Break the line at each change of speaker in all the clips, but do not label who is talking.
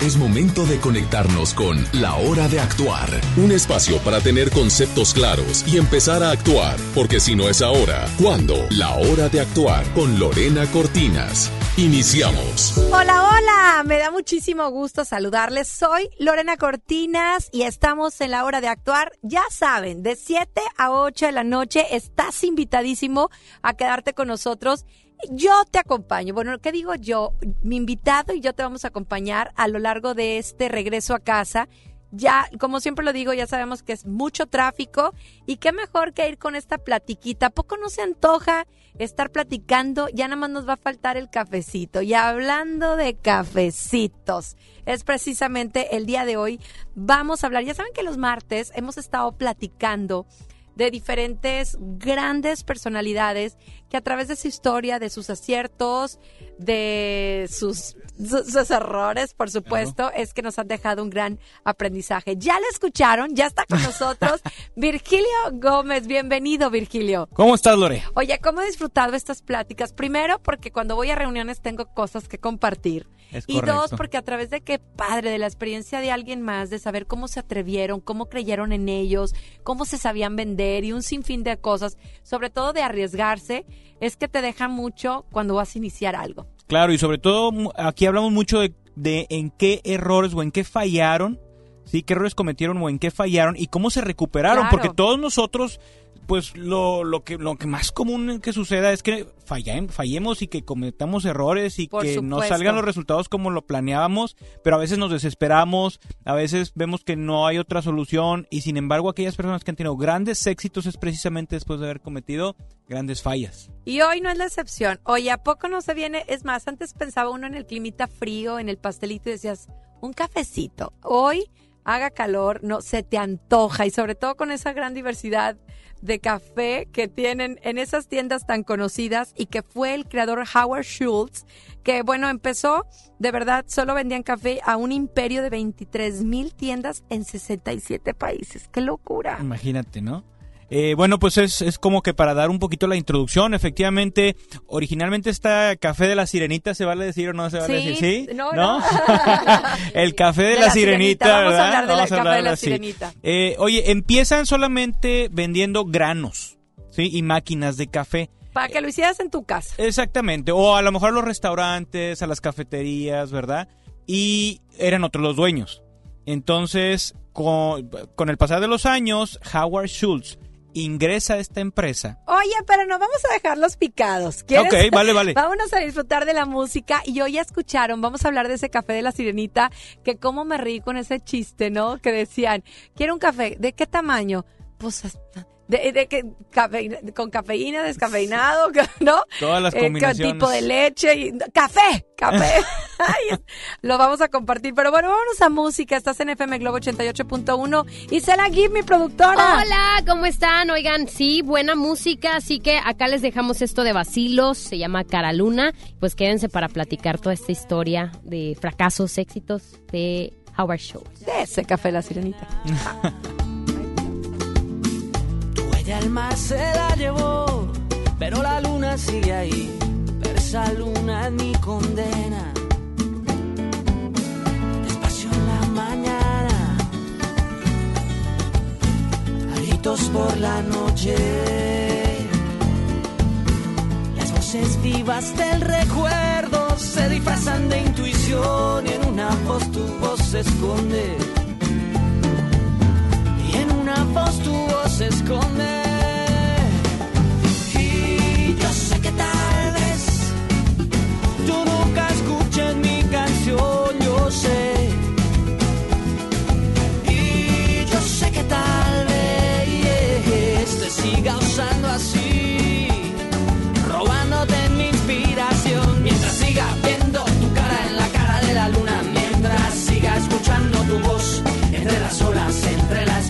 Es momento de conectarnos con La Hora de Actuar, un espacio para tener conceptos claros y empezar a actuar, porque si no es ahora, ¿cuándo? La Hora de Actuar con Lorena Cortinas. Iniciamos.
Hola, hola, me da muchísimo gusto saludarles. Soy Lorena Cortinas y estamos en La Hora de Actuar. Ya saben, de 7 a 8 de la noche estás invitadísimo a quedarte con nosotros yo te acompaño. Bueno, ¿qué digo yo? Mi invitado y yo te vamos a acompañar a lo largo de este regreso a casa. Ya, como siempre lo digo, ya sabemos que es mucho tráfico y qué mejor que ir con esta platiquita. ¿A poco no se antoja estar platicando? Ya nada más nos va a faltar el cafecito. Y hablando de cafecitos, es precisamente el día de hoy. Vamos a hablar, ya saben que los martes hemos estado platicando de diferentes grandes personalidades que a través de su historia, de sus aciertos, de sus, sus, errores, por supuesto, es que nos han dejado un gran aprendizaje. Ya lo escucharon, ya está con nosotros Virgilio Gómez. Bienvenido, Virgilio.
¿Cómo estás, Lore?
Oye, ¿cómo he disfrutado estas pláticas? Primero, porque cuando voy a reuniones tengo cosas que compartir. y dos, porque a través de qué padre, de la experiencia de alguien más, de saber cómo se atrevieron, cómo creyeron en ellos, cómo se sabían vender y un sinfín de cosas, sobre todo de arriesgarse, es que te deja mucho cuando vas a iniciar algo.
Claro, y sobre todo aquí hablamos mucho de, en qué errores o en qué fallaron, ¿sí? ¿Qué errores cometieron o en qué fallaron y cómo se recuperaron? Porque todos nosotros pues lo, lo, que, lo que más común que suceda es que fallemos y que cometamos errores y que no salgan los resultados como lo planeábamos, pero a veces nos desesperamos, a veces vemos que no hay otra solución y sin embargo aquellas personas que han tenido grandes éxitos es precisamente después de haber cometido grandes fallas.
Y hoy no es la excepción. Hoy ¿a poco no se viene? Es más, antes pensaba uno en el climita frío, en el pastelito y decías, un cafecito. Hoy haga calor, no se te antoja y sobre todo con esa gran diversidad de café que tienen en esas tiendas tan conocidas y que fue el creador Howard Schultz, que bueno, empezó, de verdad, solo vendían café a un imperio de 23 mil tiendas en 67 países. ¡Qué locura!
Imagínate, ¿no? Eh, bueno, pues es, es, como que para dar un poquito la introducción, efectivamente, originalmente está Café de la Sirenita, ¿se vale decir o no se vale decir? Sí,
no, no.
el Café de, la, sirenita,
Vamos a hablar del Café de la Sirenita.
Eh, oye, empiezan solamente vendiendo granos, ¿sí? Y máquinas de café.
Para que lo hicieras en tu casa.
Exactamente, o a lo mejor a los restaurantes, a las cafeterías, ¿verdad? Y eran otros los dueños. Entonces, con, con el pasar de los años, Howard Schultz ingresa a esta empresa.
Oye, pero no vamos a dejarlos picados.
Ok, vale, vale.
Vámonos a disfrutar de la música. Y hoy ya escucharon, vamos a hablar de ese café de la sirenita, que cómo me reí con ese chiste, ¿no? Que decían, quiero un café, ¿de qué tamaño? Pues de, de, que con cafeína, descafeinado, ¿no?
Todas las eh, combinaciones.
tipo de leche y café, café. lo vamos a compartir. Pero bueno, vámonos a música. Estás en FM Globo 88.1 y se la give mi productora.
Hola, ¿cómo están? Oigan, sí, buena música, así que acá les dejamos esto de vacilos, se llama Cara Luna. Pues quédense para platicar toda esta historia de fracasos, éxitos de Howard.
De ese café la sirenita.
el mar se la llevó, pero la luna sigue ahí. Pero esa luna es mi condena. Despacio en la mañana, gritos por la noche. Las voces vivas del recuerdo se disfrazan de intuición y en una voz tu voz se esconde. Y en una voz tu voz se esconde. las olas entre las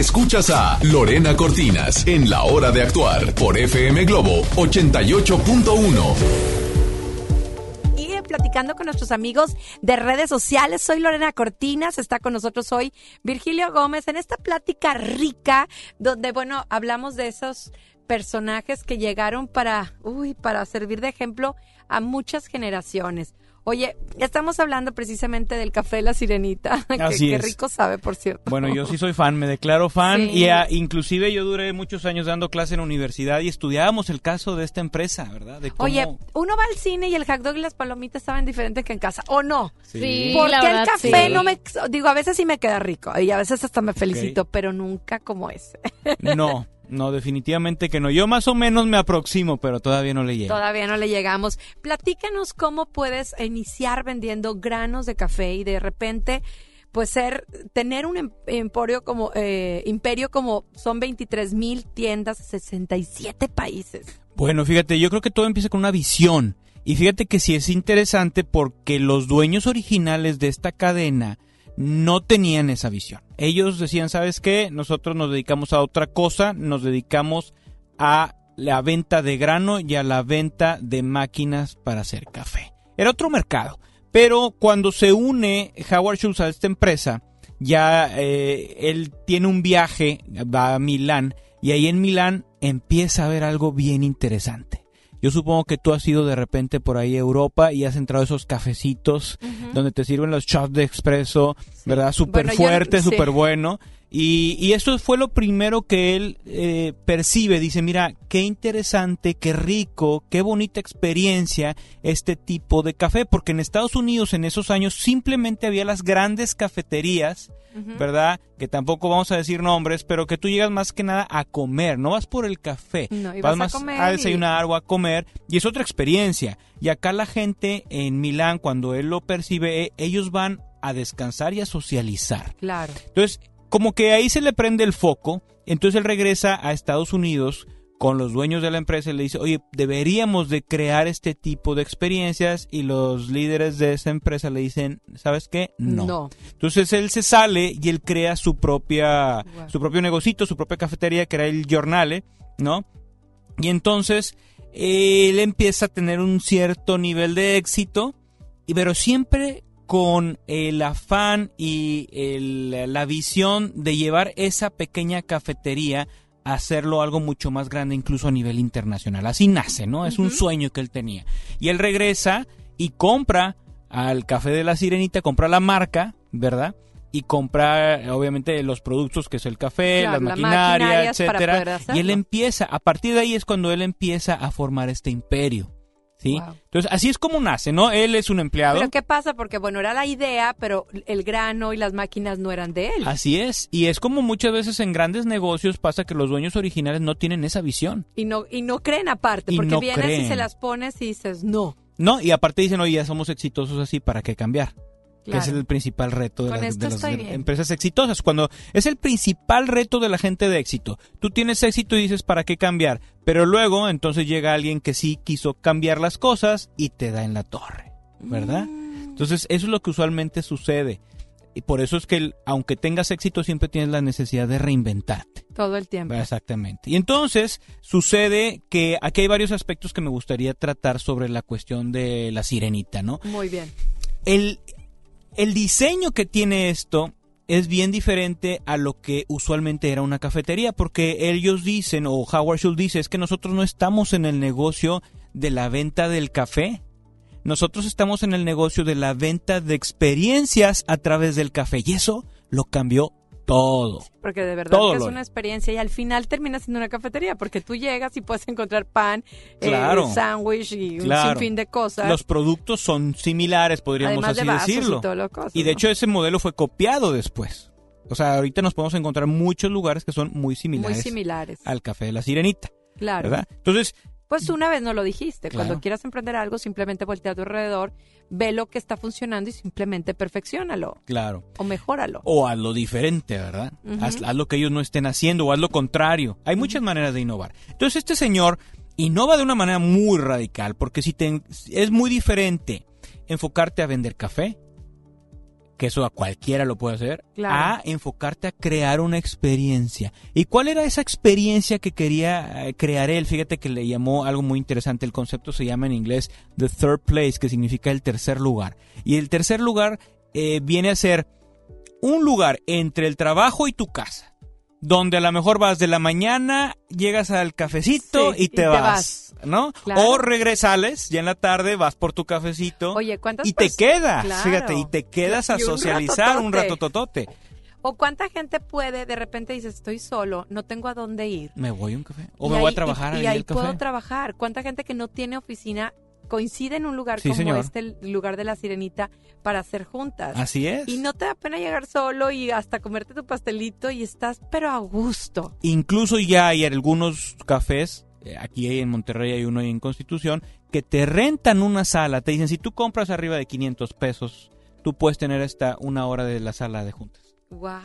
Escuchas a Lorena Cortinas en La Hora de Actuar por FM Globo 88.1.
Y eh, platicando con nuestros amigos de redes sociales, soy Lorena Cortinas, está con nosotros hoy Virgilio Gómez en esta plática rica donde, bueno, hablamos de esos personajes que llegaron para, uy, para servir de ejemplo a muchas generaciones. Oye, estamos hablando precisamente del café La Sirenita, que,
Así
que
es.
rico sabe, por cierto.
Bueno, yo sí soy fan, me declaro fan
Sí.
y inclusive yo duré muchos años dando clase en la universidad y estudiábamos el caso de esta empresa, ¿verdad? De cómo-
Oye, uno va al cine y el hot dog y las palomitas saben diferentes que en casa, ¿o no?
Sí,
Porque
la
el café
sí.
no me... Digo, a veces sí me queda rico y a veces hasta me felicito, pero nunca como ese.
No, no, definitivamente que no. Yo más o menos me aproximo, pero todavía no le llego.
Todavía no le llegamos. Platícanos cómo puedes iniciar vendiendo granos de café y de repente, pues ser, tener un em- emporio como, eh, imperio como son 23 mil tiendas, 67 países.
Bueno, fíjate, yo creo que todo empieza con una visión. Y fíjate que sí es interesante porque los dueños originales de esta cadena no tenían esa visión. Ellos decían, ¿sabes qué? Nosotros nos dedicamos a otra cosa, nos dedicamos a la venta de grano y a la venta de máquinas para hacer café. Era otro mercado. Pero cuando se une Howard Schultz a esta empresa, ya eh, él tiene un viaje, va a Milán, y ahí en Milán empieza a ver algo bien interesante. Yo supongo que tú has ido de repente por ahí a Europa y has entrado a esos cafecitos donde te sirven los shots de expreso, ¿verdad? Súper
Bueno,
fuerte,
sí.
súper bueno. Y, y eso fue lo primero que él eh, percibe. Dice, mira, qué interesante, qué rico, qué bonita experiencia este tipo de café. Porque en Estados Unidos en esos años simplemente había las grandes cafeterías, ¿verdad? Que tampoco vamos a decir nombres, pero que tú llegas más que nada a comer, no vas por el café.
No, y
vas
vas a
más
comer
a
y-
desayunar o a comer. Y es otra experiencia. Y acá la gente en Milán, cuando él lo percibe, eh, ellos van a descansar y a socializar.
Claro.
Entonces, como que ahí se le prende el foco, entonces él regresa a Estados Unidos con los dueños de la empresa y le dice, oye, deberíamos de crear este tipo de experiencias y los líderes de esa empresa le dicen, ¿sabes qué? No. Entonces él se sale y él crea su propia, su propio negocito, su propia cafetería que era el Giornale, ¿no? Y entonces él empieza a tener un cierto nivel de éxito, pero siempre con el afán y la visión de llevar esa pequeña cafetería a hacerlo algo mucho más grande, incluso a nivel internacional. Así nace, ¿no? Es un sueño que él tenía. Y él regresa y compra al Café de la Sirenita, compra la marca, ¿verdad? y compra obviamente los productos que es el café, la maquinaria, etcétera. Y él empieza, a partir de ahí es cuando él empieza a formar este imperio. ¿Sí? Entonces, así es como nace, ¿no? Él es un empleado.
Pero ¿qué pasa? Porque, bueno, era la idea, pero el grano y las máquinas no eran de él.
Así es. Y es como muchas veces en grandes negocios pasa que los dueños originales no tienen esa visión.
Y no, y no creen aparte, porque vienes y se las pones y dices, no.
No, y aparte dicen, oye, ya somos exitosos así, ¿para qué cambiar? Que es el principal reto de, las, empresas exitosas. Cuando es el principal reto de la gente de éxito. Tú tienes éxito y dices, ¿para qué cambiar? Pero luego, entonces llega alguien que sí quiso cambiar las cosas y te da en la torre, ¿verdad? Mm. Entonces, eso es lo que usualmente sucede. Y por eso es que, aunque tengas éxito, siempre tienes la necesidad de reinventarte.
Todo el tiempo.
Exactamente. Y entonces sucede que aquí hay varios aspectos que me gustaría tratar sobre la cuestión de la sirenita, ¿no?
Muy bien.
El, el diseño que tiene esto es bien diferente a lo que usualmente era una cafetería, porque ellos dicen, o Howard Schultz dice, es que nosotros no estamos en el negocio de la venta del café, nosotros estamos en el negocio de la venta de experiencias a través del café, y eso lo cambió todo.
Porque de verdad que es una experiencia y al final termina siendo una cafetería porque tú llegas y puedes encontrar pan, eh, claro, sándwich y un sinfín de cosas.
Los productos son similares, podríamos así decirlo. Y, de hecho ese modelo fue copiado después. O sea, ahorita nos podemos encontrar muchos lugares que son muy similares, muy similares. al café de la sirenita. Claro. ¿verdad? Entonces,
pues una vez no lo dijiste. Cuando quieras emprender algo, simplemente voltea a tu alrededor, ve lo que está funcionando y simplemente perfeccionalo.
Claro.
O mejóralo.
O hazlo diferente, ¿verdad? haz, lo que ellos no estén haciendo o haz lo contrario. Hay muchas maneras de innovar. Entonces este señor innova de una manera muy radical, porque si te, es muy diferente enfocarte a vender café que eso a cualquiera lo puede hacer, a enfocarte a crear una experiencia. ¿Y cuál era esa experiencia que quería eh, crear él? Fíjate que le llamó algo muy interesante. El concepto se llama en inglés The Third Place, que significa el tercer lugar. Y el tercer lugar eh, viene a ser un lugar entre el trabajo y tu casa donde a lo mejor vas de la mañana, llegas al cafecito y, te, vas, ¿no? O regresales, ya en la tarde vas por tu cafecito y te quedas, fíjate, y te quedas a socializar un rato totote.
O cuánta gente puede, de repente dices, estoy solo, no tengo a dónde ir.
Me voy a un café. O me voy a trabajar.
Y, ahí puedo trabajar. ¿Cuánta gente que no tiene oficina coincide en un lugar como este, el lugar de la sirenita, para hacer juntas.
Así es.
Y no te da pena llegar solo y hasta comerte tu pastelito y estás, pero a gusto.
Incluso ya hay algunos cafés, eh, aquí en Monterrey hay uno en Constitución, que te rentan una sala. Te dicen, si tú compras arriba de 500 pesos, tú puedes tener esta una hora de la sala de juntas.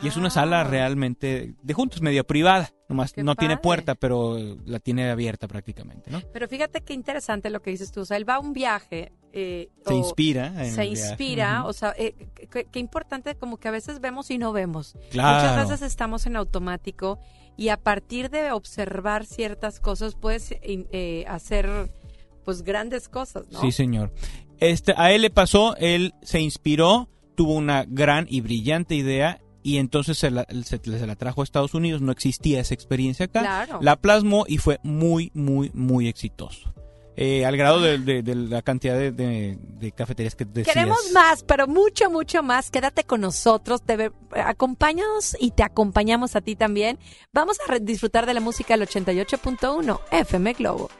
Y es una sala realmente de juntos, medio privada. Nomás no tiene puerta, pero la tiene abierta prácticamente, ¿no?
Pero fíjate qué interesante lo que dices tú. O sea, él va a un viaje. Eh,
se inspira.
se inspira. O sea, eh, qué, importante como que a veces vemos y no vemos. Muchas veces estamos en automático y a partir de observar ciertas cosas puedes eh, hacer pues grandes cosas, ¿no?
Sí, señor. Este, a él le pasó, él se inspiró, tuvo una gran y brillante idea y entonces se la, se, la trajo a Estados Unidos, no existía esa experiencia acá, la plasmó y fue muy, muy, muy exitoso. Eh, al grado de, la cantidad de, cafeterías que decías.
Queremos más, pero mucho, mucho más. Quédate con nosotros, te, acompáñanos y te acompañamos a ti también. Vamos a disfrutar de la música del 88.1 FM Globo.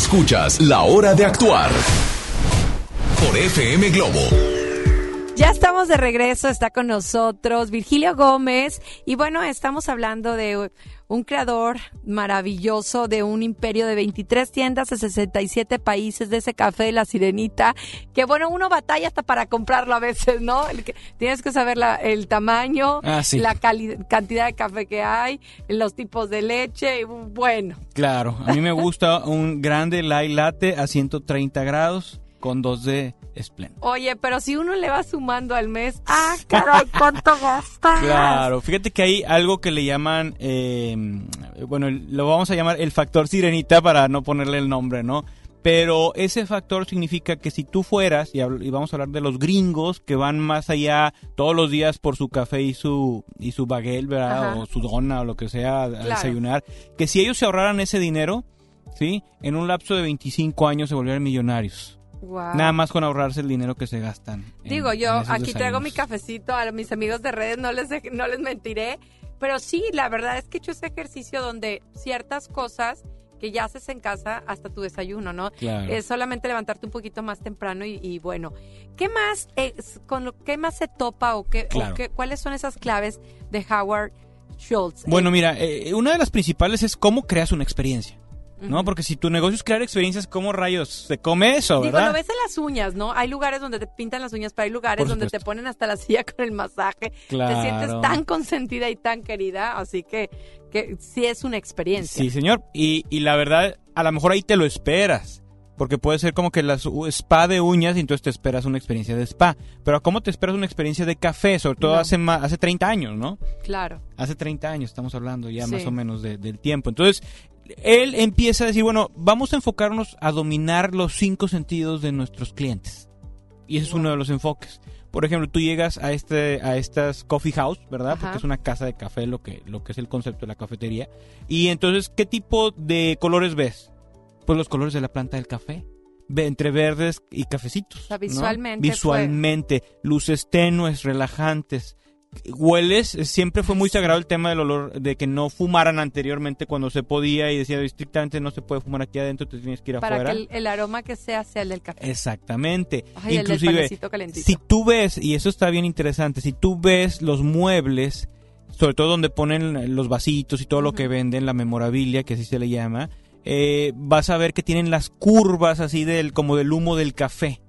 Escuchas La Hora de Actuar por FM Globo.
De regreso, está con nosotros Virgilio Gómez y bueno, estamos hablando de un creador maravilloso de un imperio de 23 tiendas de 67 países de ese café de la sirenita, que bueno, uno batalla hasta para comprarlo a veces, ¿no? tienes que saber la, el tamaño,
Ah, sí.
la cantidad de café que hay, los tipos de leche, y bueno.
Claro, a mí me gusta un grande light latte a 130 grados con 2 de Splenda.
Oye, pero si uno le va sumando al mes, ah, caray, ¿cuánto gastas?
Claro, fíjate que hay algo que le llaman, eh, bueno, lo vamos a llamar el factor sirenita para no ponerle el nombre, ¿no? Pero ese factor significa que si tú fueras, y, vamos a hablar de los gringos que van más allá todos los días por su café y su, y su baguette, ¿verdad?
Ajá.
O su dona o lo que sea a
Claro.
desayunar, que si ellos se ahorraran ese dinero, ¿sí? En un lapso de 25 años se volvieran millonarios. Nada más con ahorrarse el dinero que se gastan. en-
Digo, yo
en
aquí traigo mi cafecito a mis amigos de redes, no les, no les mentiré, pero sí, la verdad es que he hecho ese ejercicio donde ciertas cosas que ya haces en casa hasta tu desayuno, ¿no?
Claro.
Es solamente levantarte un poquito más temprano y, y bueno, ¿qué más es- con lo qué más se topa o qué, o
Claro.
qué- cuáles son esas claves de Howard Schultz?
Bueno,
Eh,
mira, eh, una de las principales es cómo creas una experiencia. ¿No? Porque si tu negocio es crear experiencias, ¿cómo rayos se come eso,
Digo,
verdad?
lo ves en las uñas, ¿no? Hay lugares donde te pintan las uñas, pero hay lugares donde te ponen hasta la silla con el masaje.
Claro.
Te sientes tan consentida y tan querida, así que, que sí es una experiencia.
Sí, señor. Y, y la verdad, a lo mejor ahí te lo esperas. Porque puede ser como que las spa de uñas y entonces te esperas una experiencia de spa. Pero ¿cómo te esperas una experiencia de café? Sobre todo
No.
hace, hace 30 años, ¿no?
Claro.
Hace 30 años estamos hablando ya
Sí.
más o menos de- del tiempo. Entonces, él empieza a decir, bueno, vamos a enfocarnos a dominar los cinco sentidos de nuestros clientes. Y ese es uno de los enfoques. Por ejemplo, tú llegas a este a estas coffee house, ¿verdad?
Ajá.
Porque es una casa de café lo que lo que es el concepto de la cafetería. Y entonces, ¿qué tipo de colores ves? Pues los colores de la planta del café. Entre verdes y cafecitos.
O sea,
¿no?
visualmente fue-
Visualmente. Luces tenues, relajantes. Hueles, siempre fue muy sagrado el tema del olor, de que no fumaran anteriormente cuando se podía y decía estrictamente no se puede fumar aquí adentro, te tienes que ir
Para
afuera.
que el, el aroma que sea sea el del café.
Exactamente.
Ay, el
Inclusive,
calentito.
si tú ves, y eso está bien interesante, si tú ves los muebles, sobre todo donde ponen los vasitos y todo lo que venden, la memorabilia, que así se le llama, eh, vas a ver que tienen las curvas así del, como del humo del café.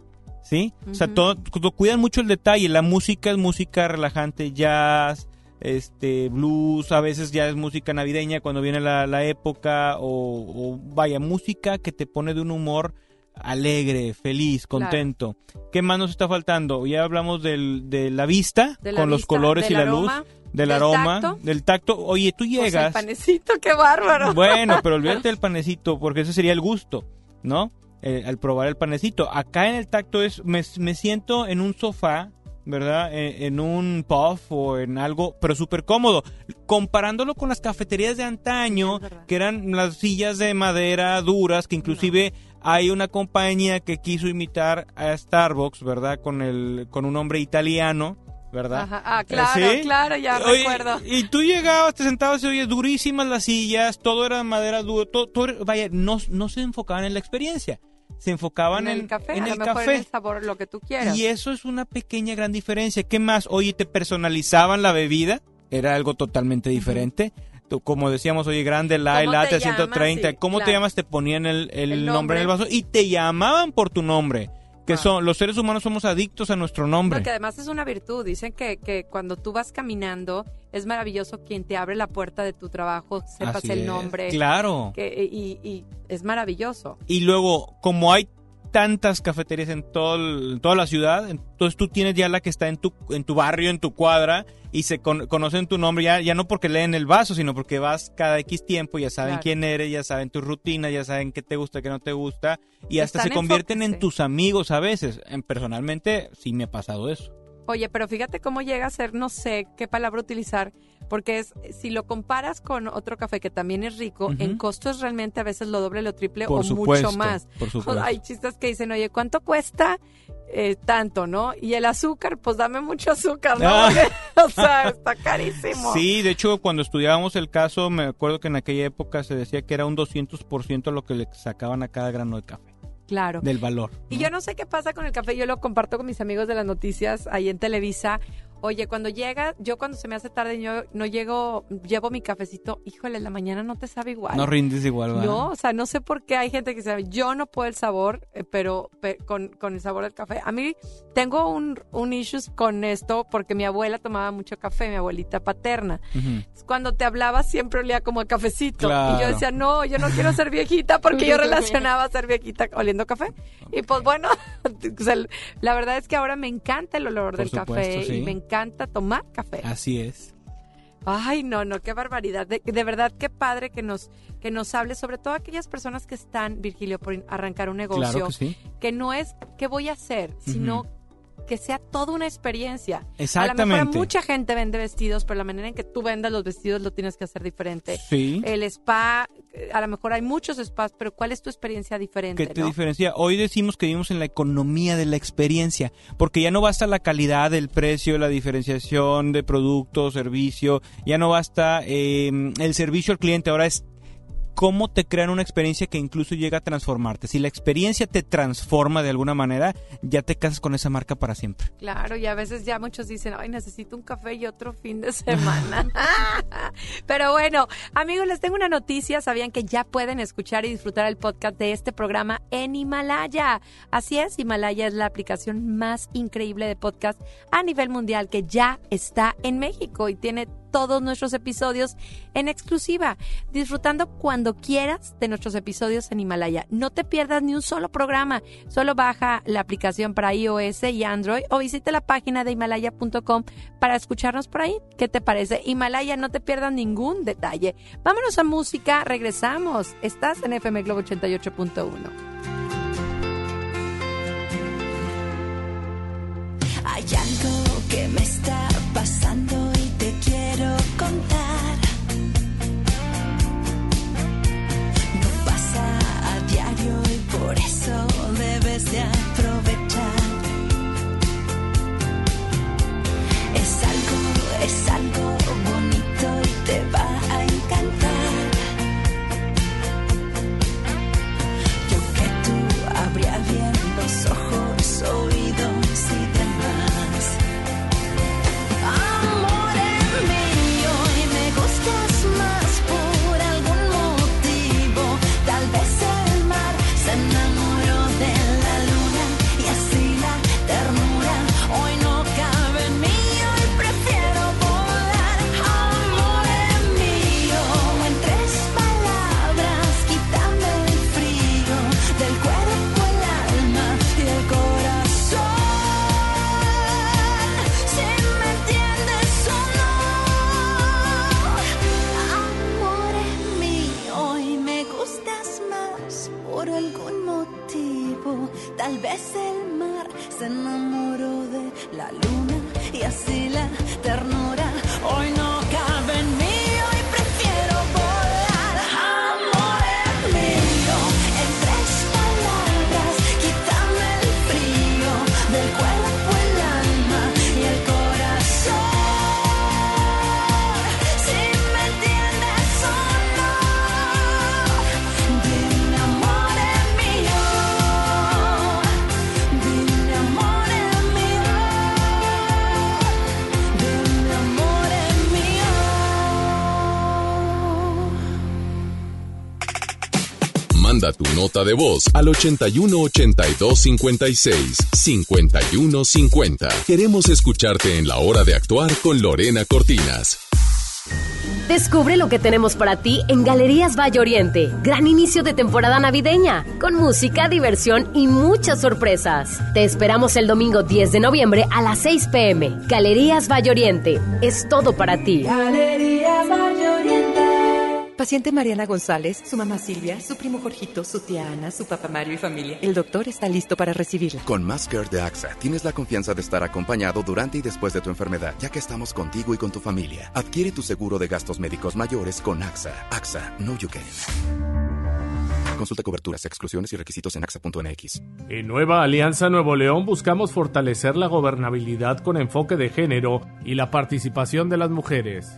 ¿Sí? O sea, todo, cu- cuidan mucho el detalle. La música es música relajante, jazz, este, blues, a veces ya es música navideña cuando viene la, la época, o, o vaya, música que te pone de un humor alegre, feliz,
Claro.
contento. ¿Qué más nos está faltando? Ya hablamos del, de la vista,
De la
con los colores y la
aroma,
luz, del,
del
aroma,
tacto.
del tacto. Oye, tú
Pues el
llegas.
panecito, qué bárbaro.
Bueno, pero olvídate del panecito, porque ese sería el gusto, ¿no? Eh, al probar el panecito. Acá en el tacto es, me, me siento en un sofá, ¿verdad? En, en un puff o en algo, pero súper cómodo. Comparándolo con las cafeterías de antaño, que eran las sillas de madera duras, que inclusive hay una compañía que quiso imitar a Starbucks, ¿verdad? Con, el, con un hombre italiano. ¿Verdad?
Ajá. Ah, claro,
¿Sí?
claro, ya
Oye,
recuerdo.
Y tú llegabas, te sentabas y oye, durísimas las sillas, todo era madera dura, todo, todo vaya, no, no se enfocaban en la experiencia, se enfocaban
en el café,
en el café.
en el sabor, lo que tú quieras.
Y eso es una pequeña gran diferencia. ¿Qué más? Oye, te personalizaban la bebida, era algo totalmente diferente. Tú, Como decíamos, oye, grande, light,
¿Cómo te
latte,
llamas?
130.
Sí,
¿Cómo te
claro.
llamas? Te ponían el, el
El
nombre en el
nombre.
vaso y te llamaban por tu nombre. Que
Ah.
son, los seres humanos somos adictos a nuestro nombre.
Porque además es una virtud. Dicen que, que cuando tú vas caminando, es maravilloso quien te abre la puerta de tu trabajo, sepas
Así
el
es.
nombre.
Claro.
que- y, y es maravilloso.
Y luego, como hay tantas cafeterías en, todo el- en toda la ciudad, entonces tú tienes ya la que está en tu, en tu barrio, en tu cuadra, y se con- conocen tu nombre, ya, ya no porque leen el vaso, sino porque vas cada X tiempo, ya saben
Claro.
quién eres, ya saben tu rutina, ya saben qué te gusta, qué no te gusta, y hasta
Están
se convierten en tus amigos a veces. En- personalmente, sí me ha pasado eso.
Oye, pero fíjate cómo llega a ser, no sé qué palabra utilizar, porque es, si lo comparas con otro café que también es rico, en costos realmente a veces lo doble, lo triple
Por
o
supuesto.
mucho más.
Por supuesto.
Hay chistes que dicen, oye, ¿cuánto cuesta eh, tanto, ¿no? Y el azúcar, pues dame mucho azúcar, ¿no? Ah. o sea, está carísimo.
Sí, de hecho, cuando estudiábamos el caso, me acuerdo que en aquella época se decía que era un 200% lo que le sacaban a cada grano de café.
Claro.
Del valor.
Y yo no sé qué pasa con el café, yo lo comparto con mis amigos de las noticias ahí en Televisa. Oye, cuando llega, yo cuando se me hace tarde, yo no llego, llevo mi cafecito, híjole, en la mañana no te sabe igual.
No rindes igual, ¿verdad?
No, o sea, no sé por qué hay gente que sabe, yo no puedo el sabor, eh, pero, con, con, el sabor del café. A mí tengo un, un issues con esto porque mi abuela tomaba mucho café, mi abuelita paterna. Cuando te hablaba siempre olía como a cafecito. Y yo decía, no, yo no quiero ser viejita porque yo relacionaba ser viejita oliendo café. Y pues bueno, la verdad es que ahora me encanta el olor del café y me encanta tomar café.
Así es.
Ay, no, no, qué barbaridad. De, verdad, qué padre que nos, que nos hable, sobre todo aquellas personas que están, Virgilio, por arrancar un negocio. que, no es qué voy a hacer, sino que sea toda una experiencia.
Exactamente.
A lo mejor mucha gente vende vestidos, pero la manera en que tú vendas los vestidos lo tienes que hacer diferente.
Sí.
El spa, eh, a lo mejor hay muchos spas, pero ¿cuál es tu experiencia diferente?
¿Qué te diferencia? Hoy decimos que vivimos en la economía de la experiencia, porque ya no basta la calidad, el precio, la diferenciación de producto, servicio, ya no basta eh, el servicio al cliente, ahora es cómo te crean una experiencia que incluso llega a transformarte. Si la experiencia te transforma de alguna manera, ya te casas con esa marca para siempre.
Claro, y a veces ya muchos dicen, ay, necesito un café y otro fin de semana. Pero bueno, amigos, les tengo una noticia. Sabían que ya pueden escuchar y disfrutar el podcast de este programa en Himalaya. Así es, Himalaya es la aplicación más increíble de podcast a nivel mundial que ya está en México y tiene todos nuestros episodios en exclusiva, disfrutando cuando quieras de nuestros episodios en Himalaya. No te pierdas ni un solo programa, solo baja la aplicación para iOS y Android o visite la página de himalaya.com para escucharnos por ahí. ¿Qué te parece? Himalaya, no te pierdas ningún detalle. Vámonos a música, regresamos. Estás en FM Globo 88.1.
Hay algo que me está pasando contar. No pasa a diario y por eso eterno.
Tu nota de voz al 81 82 56 51 50. Queremos escucharte en la hora de actuar con Lorena Cortinas.
Descubre lo que tenemos para ti en Galerías Valle Oriente. Gran inicio de temporada navideña, con música, diversión y muchas sorpresas. Te esperamos el domingo 10 de noviembre a las 6 pm. Galerías Valle Oriente. Es todo para ti.
Oriente.
Paciente Mariana González, su mamá Silvia, su primo Jorgito, su tía Ana, su papá Mario y familia. El doctor está listo para recibirla.
Con Masker de AXA tienes la confianza de estar acompañado durante y después de tu enfermedad, ya que estamos contigo y con tu familia. Adquiere tu seguro de gastos médicos mayores con AXA. AXA, no you can.
Consulta coberturas, exclusiones y requisitos en axa.mx.
En Nueva Alianza Nuevo León buscamos fortalecer la gobernabilidad con enfoque de género y la participación de las mujeres.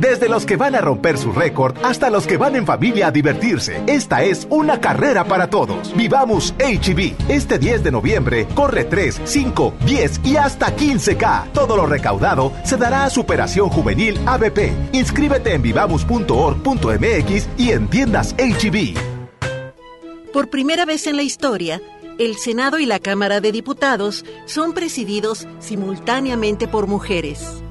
Desde los que van a romper su récord hasta los que van en familia a divertirse. Esta es una carrera para todos. Vivamos HB. Este 10 de noviembre corre 3, 5, 10 y hasta 15K. Todo lo recaudado se dará a Superación Juvenil ABP. Inscríbete en vivamos.org.mx y en tiendas HB.
Por primera vez en la historia, el Senado y la Cámara de Diputados son presididos simultáneamente por mujeres.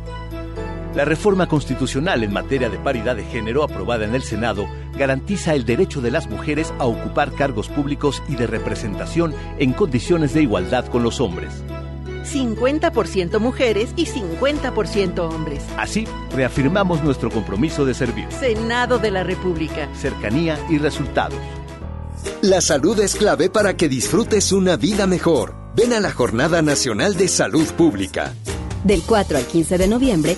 La reforma constitucional en materia de paridad de género aprobada en el Senado garantiza el derecho de las mujeres a ocupar cargos públicos y de representación en condiciones de igualdad con los hombres.
50% mujeres y 50% hombres.
Así, reafirmamos nuestro compromiso de servir.
Senado de la República.
Cercanía y resultados.
La salud es clave para que disfrutes una vida mejor. Ven a la Jornada Nacional de Salud Pública.
Del 4 al 15 de noviembre,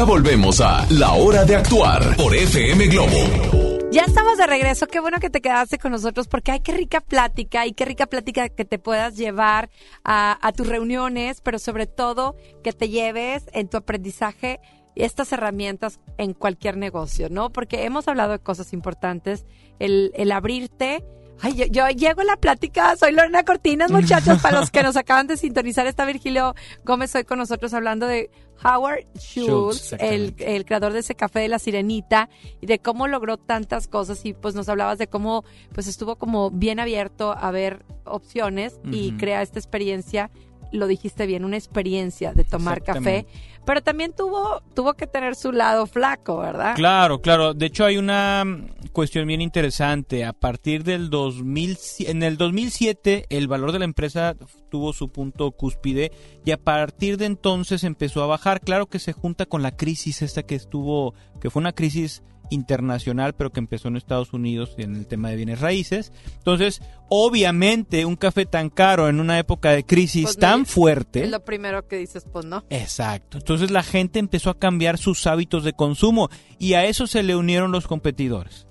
Ya volvemos a La Hora de Actuar por FM Globo.
Ya estamos de regreso. Qué bueno que te quedaste con nosotros porque hay qué rica plática y qué rica plática que te puedas llevar a, a tus reuniones, pero sobre todo que te lleves en tu aprendizaje estas herramientas en cualquier negocio, ¿no? Porque hemos hablado de cosas importantes, el, el abrirte. Ay, yo, yo llego a la plática, soy Lorena Cortinas, muchachos, para los que nos acaban de sintonizar, está Virgilio Gómez hoy con nosotros hablando de Howard
Schultz,
Schultz, el, el creador de ese café de la sirenita y de cómo logró tantas cosas y pues nos hablabas de cómo pues estuvo como bien abierto a ver opciones y crea esta experiencia lo dijiste bien, una experiencia de tomar café, pero también tuvo tuvo que tener su lado flaco, ¿verdad?
Claro, claro. De hecho, hay una cuestión bien interesante. A partir del 2000, en el 2007, el valor de la empresa tuvo su punto cúspide y a partir de entonces empezó a bajar. Claro que se junta con la crisis esta que estuvo, que fue una crisis internacional, pero que empezó en Estados Unidos en el tema de bienes raíces. Entonces, obviamente, un café tan caro en una época de crisis
Pues,
tan
no,
fuerte.
Es lo primero que dices, pues no.
Exacto. Entonces la gente empezó a cambiar sus hábitos de consumo y a eso se le unieron los competidores.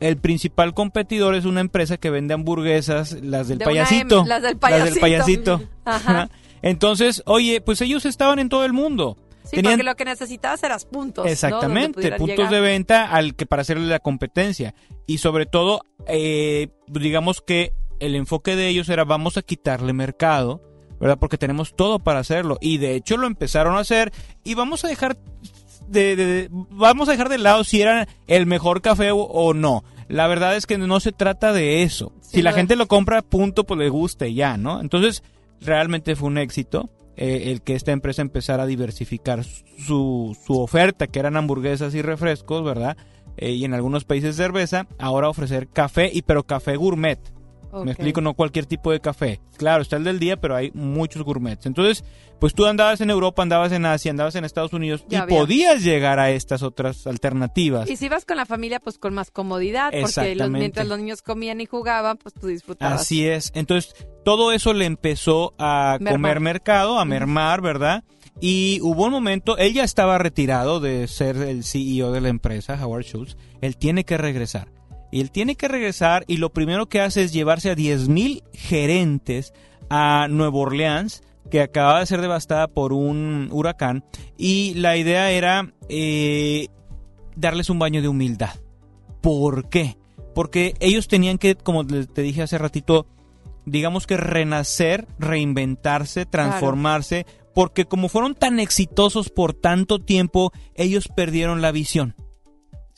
El principal competidor es una empresa que vende hamburguesas, las del
De
payasito.
M, las del payasito.
payasito.
Ajá.
Entonces, oye, pues ellos estaban en todo el mundo.
Sí,
Tenían-
porque lo que necesitabas eras puntos.
Exactamente, puntos
llegar.
de venta al que para hacerle la competencia. Y sobre todo, eh, digamos que el enfoque de ellos era vamos a quitarle mercado, ¿verdad? Porque tenemos todo para hacerlo. Y de hecho lo empezaron a hacer y vamos a dejar de, de- de- vamos a dejar de lado si era el mejor café o, o no. La verdad es que no se trata de eso.
Sí,
si la gente lo compra, punto, pues le gusta y ya, ¿no? Entonces, realmente fue un éxito eh, el que esta empresa empezara a diversificar su, su oferta, que eran hamburguesas y refrescos, ¿verdad? Eh, y en algunos países cerveza, ahora ofrecer café, y pero café gourmet. Me explico, no cualquier tipo de café. Claro, está el del día, pero hay muchos gourmets. Entonces, pues tú andabas en Europa, andabas en Asia, andabas en Estados Unidos
Ya
y
había.
podías llegar a estas otras alternativas.
Y si vas con la familia, pues con más comodidad, porque los- mientras los niños comían y jugaban, pues tú disfrutabas.
Así es. Entonces, todo eso le empezó a
Mermar.
comer mercado, a mermar, ¿verdad? Y hubo un momento, él ya estaba retirado de ser el CEO de la empresa, Howard Schultz. Él tiene que regresar. Y él tiene que regresar y lo primero que hace es llevarse a 10.000 gerentes a Nueva Orleans, que acaba de ser devastada por un huracán. Y la idea era eh, darles un baño de humildad. ¿Por qué? Porque ellos tenían que, como te te dije hace ratito, digamos que renacer, reinventarse, transformarse, porque como fueron tan exitosos por tanto tiempo, ellos perdieron la visión.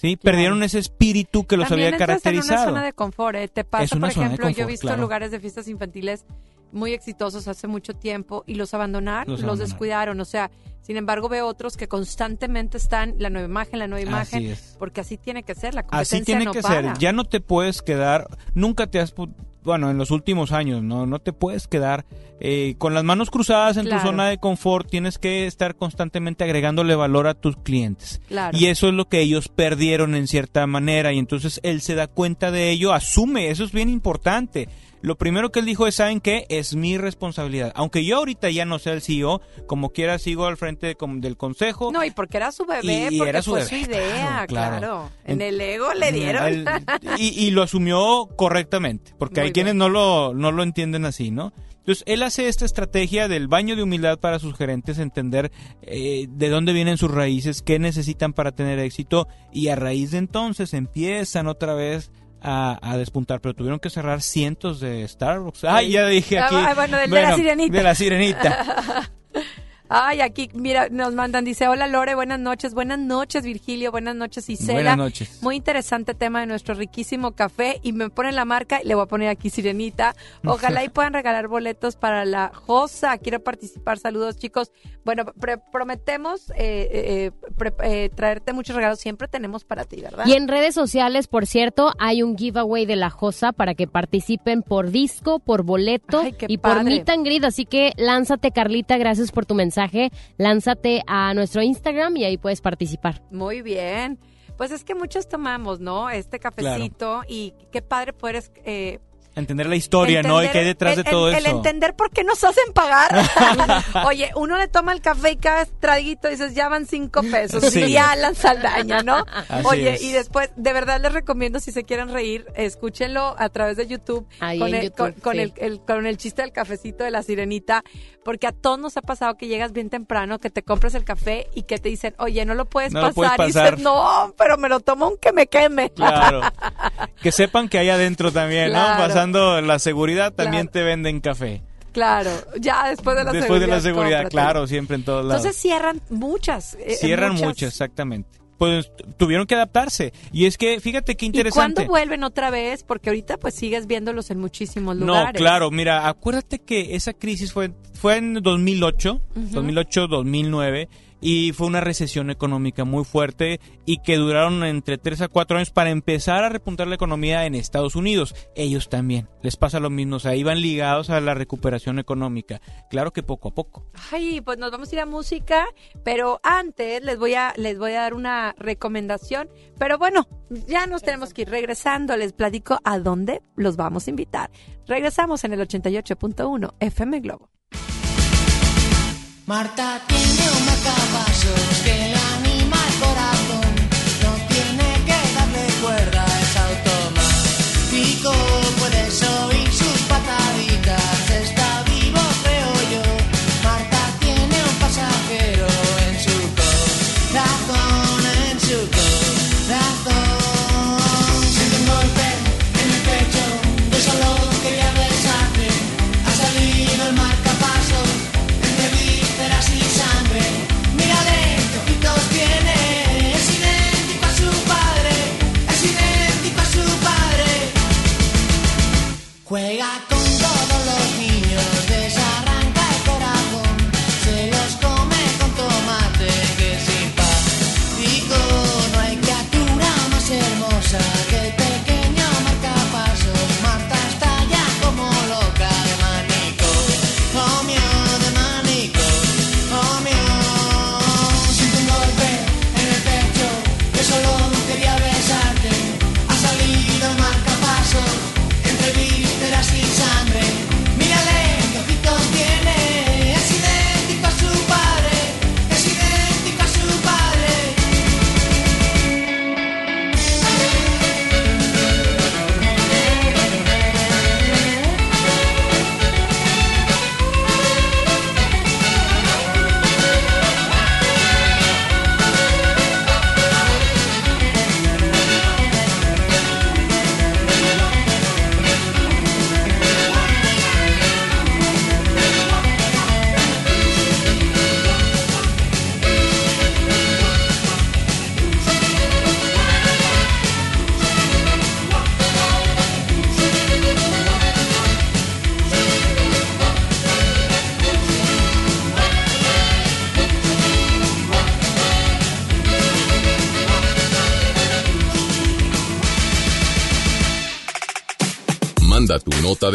¿Sí? Perdieron ese espíritu que los
También
había caracterizado.
una zona de confort. ¿eh? Te
Es
pasa, por ejemplo, yo he visto
claro.
lugares de fiestas infantiles muy exitosos hace mucho tiempo y los abandonaron,
Los
descuidaron. O sea, sin embargo, veo otros que constantemente están la nueva imagen, la nueva imagen,
es.
porque así tiene que ser. La competencia
Así tiene
no
que
para.
ser. Ya no te puedes quedar, nunca te has, bueno, en los últimos años, no, no te puedes quedar eh, con las manos cruzadas en
Claro.
tu zona de confort. Tienes que estar constantemente agregándole valor a tus clientes.
Claro.
Y eso es lo que ellos perdieron en cierta manera. Y entonces él se da cuenta de ello, asume, eso es bien importante. Lo primero que él dijo es, ¿saben qué? Es mi responsabilidad. Aunque yo ahorita ya no sea el CEO, como quiera sigo al frente de- del consejo.
No, y porque era su bebé,
Y-
porque
era su
fue
bebé,
su idea,
claro,
claro.
claro.
En el ego le dieron.
Y, y lo asumió correctamente, porque
Muy
hay quienes no lo, no lo entienden así, ¿no? Entonces, él hace esta estrategia del baño de humildad para sus gerentes, entender eh, de dónde vienen sus raíces, qué necesitan para tener éxito, y a raíz de entonces empiezan otra vez a, a despuntar, pero tuvieron que cerrar cientos de Starbucks. Ay, ya dije aquí.
Ah, bueno, del de la sirenita.
De la sirenita.
Ay, aquí, mira, nos mandan, dice, hola Lore, buenas noches, buenas noches Virgilio, buenas noches Isela.
Buenas noches.
Muy interesante tema de nuestro riquísimo café y me ponen la marca y le voy a poner aquí Sirenita. Ojalá y puedan regalar boletos para la Josa. Quiero participar, saludos chicos. Bueno, pre- prometemos eh, eh, pre- eh, traerte muchos regalos, siempre tenemos para ti, ¿verdad?
Y en redes sociales, por cierto, hay un giveaway de la Josa para que participen por disco, por boleto
Ay,
y por meet and greet. Así que lánzate, Carlita, gracias por tu mensaje. Lánzate a nuestro Instagram y ahí puedes participar.
Muy bien. Pues es que muchos tomamos, ¿no? Este cafecito y qué padre poder es- eh,
Entender la historia, ¿no? Y qué hay detrás
el,
de todo
el,
eso.
El entender por qué nos hacen pagar. Oye, uno le toma el café y cada traguito dices, ya van cinco pesos.
Sí.
Y Alan Saldaña, ¿no?
Así
Oye,
es.
y después, de verdad les recomiendo, si se quieren reír, escúchenlo a través de YouTube.
Ahí
con,
en
el,
YouTube,
con, con
sí.
el, el- con el chiste del cafecito de la sirenita. Porque a todos nos ha pasado que llegas bien temprano, que te compras el café y que te dicen, oye, no lo puedes
No lo
pasar.
puedes
Y
pasar.
dices, no, pero me lo tomo aunque me queme.
Claro. Que sepan que hay adentro también,
Claro.
¿no? Pasando la seguridad, también
Claro.
te venden café.
Claro, ya después de la
Después de
seguridad.
la seguridad, claro, siempre en todos lados.
Entonces cierran muchas. eh,
Cierran
muchas.
muchas, exactamente. Pues tuvieron que adaptarse. Y es que, fíjate qué
¿Y
interesante.
cuándo vuelven otra vez? Porque ahorita pues sigues viéndolos en muchísimos
No,
lugares.
claro, mira, acuérdate que esa crisis fue, fue en 2008,
Ujú.
2008-2009, y fue una recesión económica muy fuerte y que duraron entre 3 a 4 años para empezar a repuntar la economía en Estados Unidos. Ellos también, les pasa lo mismo, o sea, iban ligados a la recuperación económica. Claro que poco a poco.
Ay, pues nos vamos a ir a música, pero antes les voy a les voy a dar una recomendación, pero bueno, ya nos tenemos que ir regresando, les platico a dónde los vamos a invitar. Regresamos en el 88.1 FM Globo.
Marta tiene un caballo que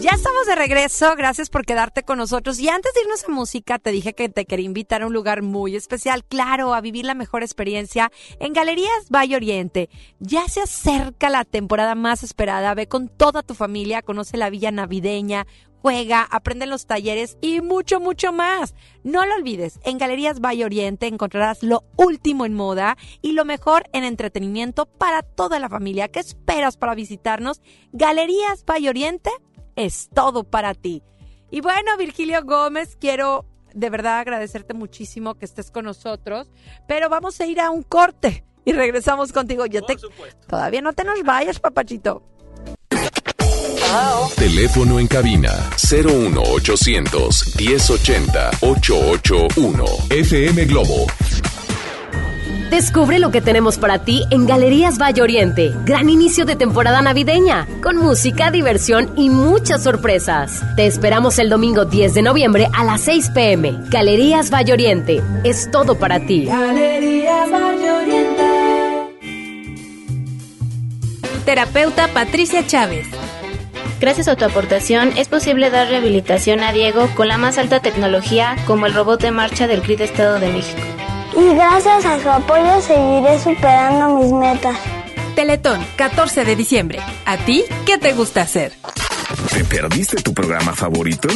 Ya estamos de regreso, gracias por quedarte con nosotros. Y antes de irnos a música, te dije que te quería invitar a un lugar muy especial, claro, a vivir la mejor experiencia en Galerías Valle Oriente. Ya se acerca la temporada más esperada, ve con toda tu familia, conoce la villa navideña, juega, aprende en los talleres y mucho, mucho más. No lo olvides, en Galerías Valle Oriente encontrarás lo último en moda y lo mejor en entretenimiento para toda la familia. ¿Qué esperas para visitarnos? Galerías Valle Oriente es todo para ti. Y bueno, Virgilio Gómez, quiero de verdad agradecerte muchísimo que estés con nosotros, pero vamos a ir a un corte y regresamos contigo. Yo te todavía no te nos vayas, papachito.
Teléfono en cabina 01800 1080 881 FM Globo.
Descubre lo que tenemos para ti en Galerías Valle Oriente. Gran inicio de temporada navideña, con música, diversión y muchas sorpresas. Te esperamos el domingo 10 de noviembre a las 6 pm. Galerías Valle Oriente. Es todo para ti.
Galerías Valle Oriente.
Terapeuta Patricia Chávez.
Gracias a tu aportación es posible dar rehabilitación a Diego con la más alta tecnología como el robot de marcha del CRIT Estado de México.
Y gracias a su apoyo seguiré superando mis metas.
Teletón, 14 de diciembre. ¿A ti qué te gusta hacer?
¿Te perdiste tu programa favorito?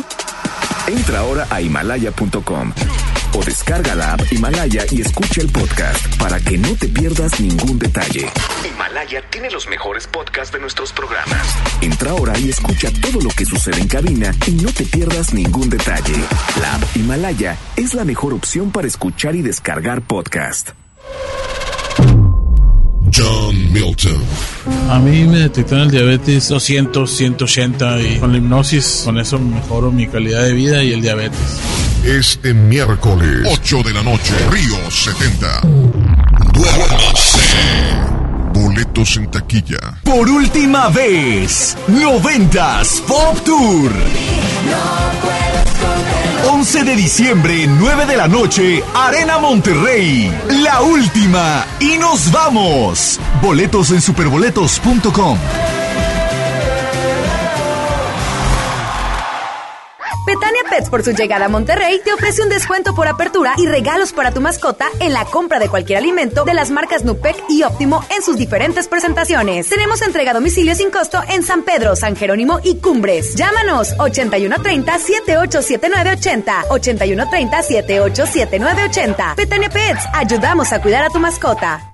Entra ahora a himalaya.com o descarga la app Himalaya y escucha el podcast para que no te pierdas ningún detalle. Himalaya tiene los mejores podcasts de nuestros programas. Entra ahora y escucha todo lo que sucede en cabina y no te pierdas ningún detalle. La app Himalaya es la mejor opción para escuchar y descargar podcast.
John Milton.
A mí me detectaron el diabetes 200, 180 y con la hipnosis, con eso mejoro mi calidad de vida y el diabetes.
Este miércoles, 8 de la noche, Río 70. Duérmase. Boletos en taquilla.
Por última vez, 90s Pop Tour. 11 de diciembre, 9 de la noche, Arena Monterrey. La última. Y nos vamos. Boletos en superboletos.com.
Betania Pets por su llegada a Monterrey te ofrece un descuento por apertura y regalos para tu mascota en la compra de cualquier alimento de las marcas Nupec y Óptimo en sus diferentes presentaciones. Tenemos entrega a domicilio sin costo en San Pedro, San Jerónimo y Cumbres. Llámanos 8130 787980 8130 787980. Betania Pets, ayudamos a cuidar a tu mascota.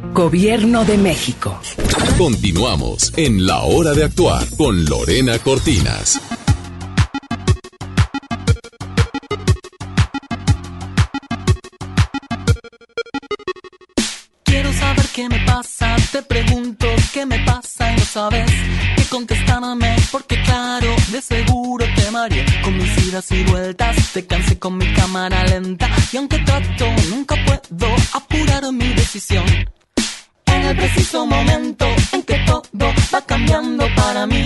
Gobierno de México.
Continuamos en La Hora de Actuar con Lorena Cortinas.
Quiero saber qué me pasa, te pregunto qué me pasa y no sabes qué contestarme, porque claro, de seguro te mareé con mis idas y vueltas, te cansé con mi cámara lenta y aunque trato, nunca puedo apurar mi decisión. El preciso momento en que todo va cambiando para mí,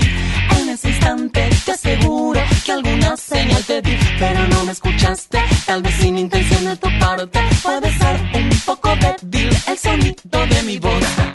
en ese instante te aseguro que alguna señal te di, pero no me escuchaste, tal vez sin intención de tu parte, puede ser un poco débil el sonido de mi voz.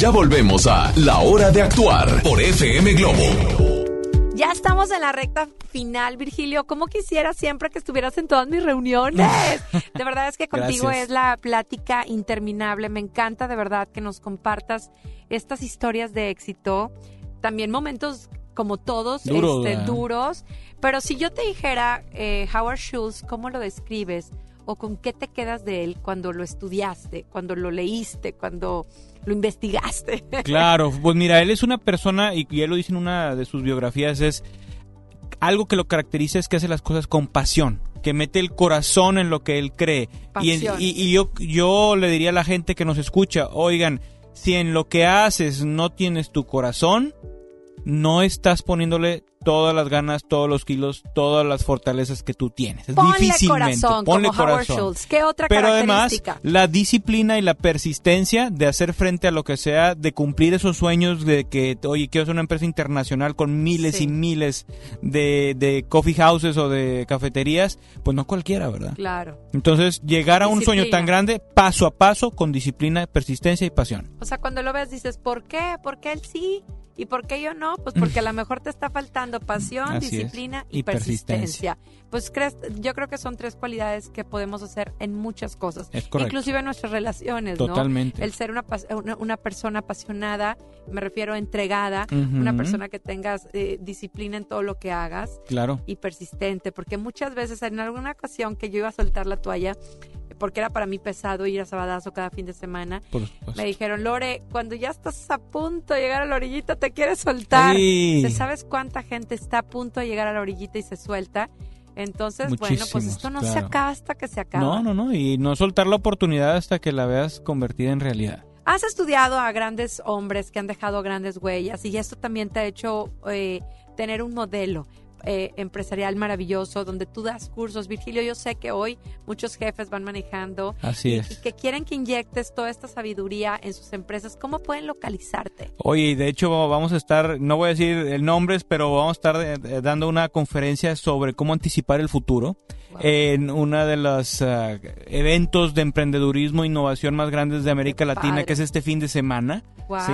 Ya
volvemos a La Hora de Actuar por FM Globo.
Ya estamos en la recta final, Virgilio. ¿Cómo quisiera siempre que estuvieras en todas mis reuniones? De verdad es que contigo
Gracias.
es la plática interminable. Me encanta de verdad que nos compartas estas historias de éxito. También momentos como todos,
Duro,
este, duros. Pero si yo te dijera, eh, Howard Schultz, ¿cómo lo describes? ¿O con qué te quedas de él cuando lo estudiaste, cuando lo leíste, cuando lo investigaste?
Claro, pues mira, él es una persona, y y él lo dice en una de sus biografías, es algo que lo caracteriza es que hace las cosas con pasión, que mete el corazón en lo que él cree. Y, y yo, yo le diría a la gente que nos escucha, oigan, si en lo que haces no tienes tu corazón, no estás poniéndole todas las ganas, todos los kilos, todas las fortalezas que tú tienes. Es
Ponle
difícilmente.
corazón,
ponle
como Howard
corazón.
Schultz. ¿Qué otra
Pero además, la disciplina y la persistencia de hacer frente a lo que sea, de cumplir esos sueños de que, oye, quiero ser una empresa internacional con miles
Sí.
y miles de, de coffee houses o de cafeterías, pues no cualquiera, ¿verdad?
Claro.
Entonces, llegar a un sueño tan grande, paso a paso, con disciplina, persistencia y pasión.
O sea, cuando lo ves dices, ¿por qué? ¿Por qué él sí? ¿Y por qué yo no? Pues porque a lo mejor te está faltando pasión,
Así
disciplina y,
Y
persistencia.
persistencia.
Pues crees, yo creo que son tres cualidades que podemos hacer en muchas cosas.
Es correcto.
Inclusive en nuestras relaciones, ¿no?
Totalmente.
El ser una, una, una persona apasionada, me refiero a entregada, una persona que tengas eh, disciplina en todo lo que hagas
Claro.
y persistente, porque muchas veces en alguna ocasión que yo iba a soltar la toalla, porque era para mí pesado ir a Sabadazo cada fin de semana,
Por supuesto.
me dijeron, Lore, cuando ya estás a punto de llegar a la orillita, te quieres soltar.
Sí.
¿Te ¿Sabes cuánta gente está a punto de llegar a la orillita y se suelta? Entonces, bueno, pues esto no se acaba hasta que se acaba.
No, no, no, y no soltar la oportunidad hasta que la veas convertida en realidad.
Has estudiado a grandes hombres que han dejado grandes huellas y esto también te ha hecho eh, tener un modelo eh, empresarial maravilloso donde tú das cursos. Virgilio, yo sé que hoy muchos jefes van manejando
Así
y,
es.
y que quieren que inyectes toda esta sabiduría en sus empresas. ¿Cómo pueden localizarte?
Oye, de hecho vamos a estar, no voy a decir el nombres, pero vamos a estar eh, dando una conferencia sobre cómo anticipar el futuro en una de los ah, eventos de emprendedurismo e innovación más grandes de América Latina,
padre.
que es este fin de semana.
Wow.
¿sí?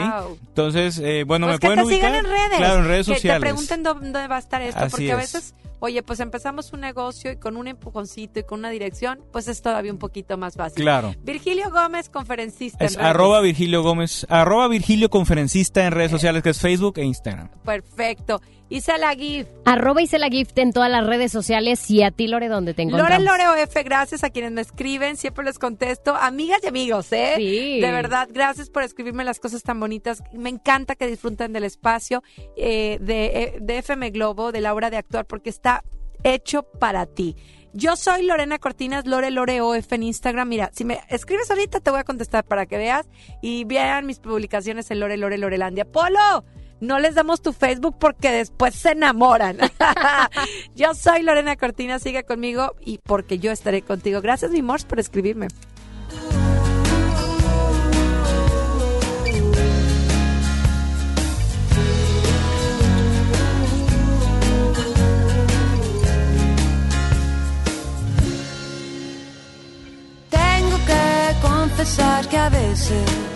Entonces, eh, bueno,
Pues
me
que
pueden
te
ubicar.
sigan en redes.
Claro, en redes
que
sociales.
te pregunten dónde va a estar esto,
Así
porque a
es.
veces, oye, pues empezamos un negocio y con un empujoncito y con una dirección, pues es todavía un poquito más fácil.
Claro.
Virgilio Gómez, conferencista.
Es
en redes.
arroba Virgilio Gómez, arroba Virgilio Conferencista en redes sociales, que es Facebook e Instagram.
Perfecto. Isela GIF.
Arroba Isela Gift en todas las redes sociales y a ti, Lore, donde te encontramos.
Lore Lore OF, gracias a quienes me escriben, siempre les contesto. Amigas y amigos, ¿eh?
Sí.
De verdad, gracias por escribirme las cosas tan bonitas. Me encanta que disfruten del espacio eh, de, eh, de FM Globo, de la hora de actuar, porque está hecho para ti. Yo soy Lorena Cortinas, Lore Lore OF en Instagram. Mira, si me escribes ahorita te voy a contestar para que veas y vean mis publicaciones en Lore Lore Lorelandia. Polo, no les damos tu Facebook porque después se enamoran. yo soy Lorena Cortina, sigue conmigo y porque yo estaré contigo. Gracias, mi Mors, por escribirme.
Tengo que confesar que a veces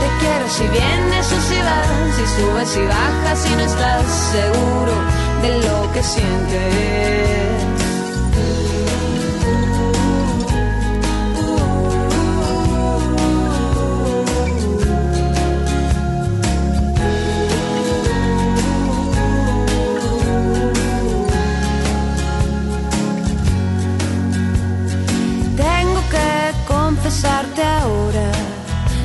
Te quiero si vienes o si vas, si subes y bajas y no estás seguro de lo que sientes. Tengo que confesarte ahora,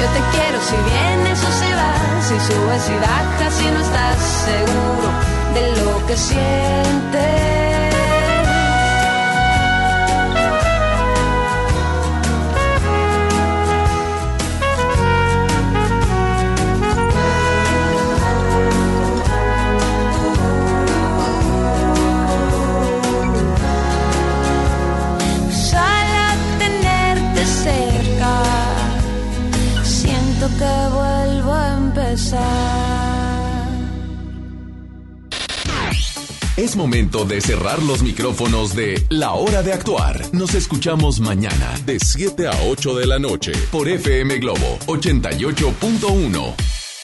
Yo te quiero si vienes o si vas, si subes y bajas y no estás seguro de lo que sientes.
Es momento de cerrar los micrófonos de La Hora de Actuar. Nos escuchamos mañana de 7 a 8 de la noche por FM Globo 88.1.